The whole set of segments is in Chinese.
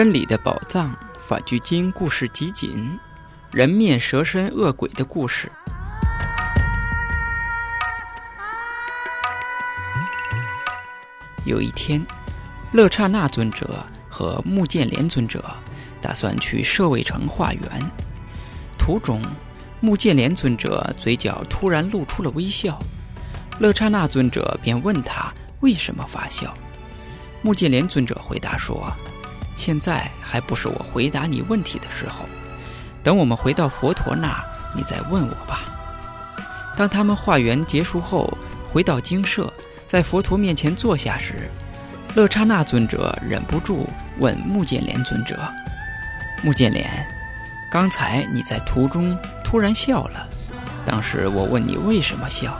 真理的宝藏，法聚经故事集锦，人面蛇身恶鬼的故事。有一天，乐刹那尊者和目犍连尊者打算去舍卫城化缘，途中，目犍连尊者嘴角突然露出了微笑，乐刹那尊者便问他为什么发笑。目犍连尊者回答说。现在还不是我回答你问题的时候，等我们回到佛陀那，你再问我吧。当他们化缘结束后，回到精舍，在佛陀面前坐下时，乐刹那尊者忍不住问目犍连尊者：“目犍连，刚才你在途中突然笑了，当时我问你为什么笑，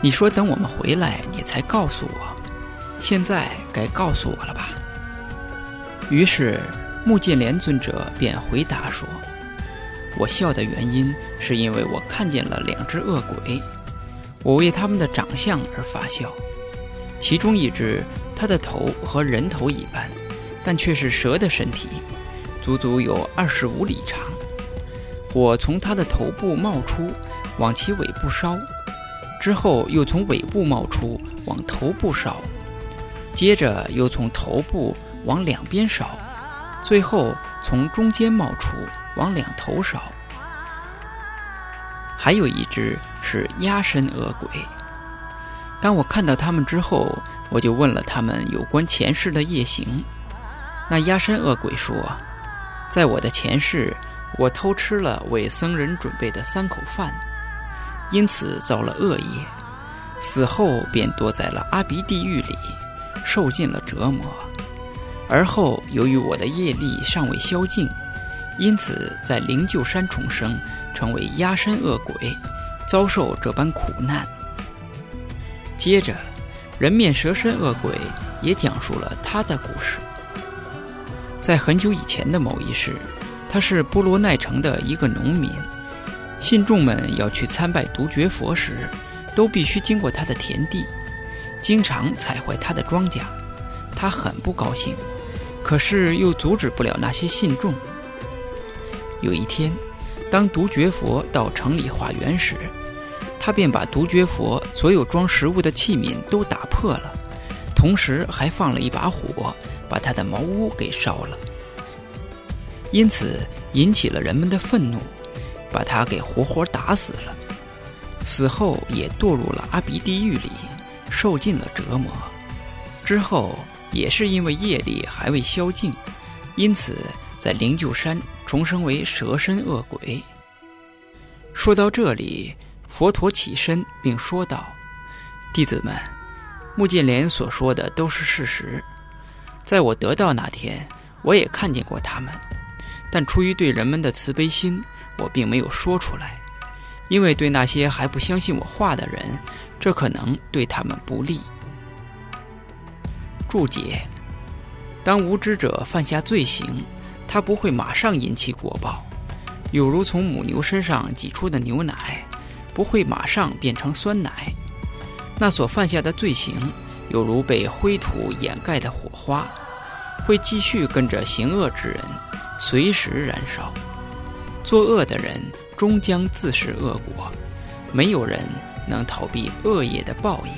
你说等我们回来你才告诉我，现在该告诉我了吧？”于是，目犍连尊者便回答说：“我笑的原因，是因为我看见了两只恶鬼，我为他们的长相而发笑。其中一只，它的头和人头一般，但却是蛇的身体，足足有二十五里长。火从它的头部冒出，往其尾部烧，之后又从尾部冒出，往头部烧，接着又从头部。”往两边烧，最后从中间冒出，往两头烧。还有一只是鸭身恶鬼。当我看到他们之后，我就问了他们有关前世的夜行。那鸭身恶鬼说，在我的前世，我偷吃了为僧人准备的三口饭，因此造了恶业，死后便躲在了阿鼻地狱里，受尽了折磨。而后，由于我的业力尚未消尽，因此在灵鹫山重生，成为压身恶鬼，遭受这般苦难。接着，人面蛇身恶鬼也讲述了他的故事。在很久以前的某一世，他是波罗奈城的一个农民，信众们要去参拜独觉佛时，都必须经过他的田地，经常踩坏他的庄稼，他很不高兴。可是又阻止不了那些信众。有一天，当独觉佛到城里化缘时，他便把独觉佛所有装食物的器皿都打破了，同时还放了一把火，把他的茅屋给烧了。因此引起了人们的愤怒，把他给活活打死了。死后也堕入了阿鼻地狱里，受尽了折磨。之后。也是因为业力还未消尽，因此在灵鹫山重生为蛇身恶鬼。说到这里，佛陀起身并说道：“弟子们，目犍连所说的都是事实。在我得道那天，我也看见过他们，但出于对人们的慈悲心，我并没有说出来，因为对那些还不相信我话的人，这可能对他们不利。”注解：当无知者犯下罪行，他不会马上引起果报，有如从母牛身上挤出的牛奶，不会马上变成酸奶。那所犯下的罪行，有如被灰土掩盖的火花，会继续跟着行恶之人，随时燃烧。作恶的人终将自食恶果，没有人能逃避恶业的报应。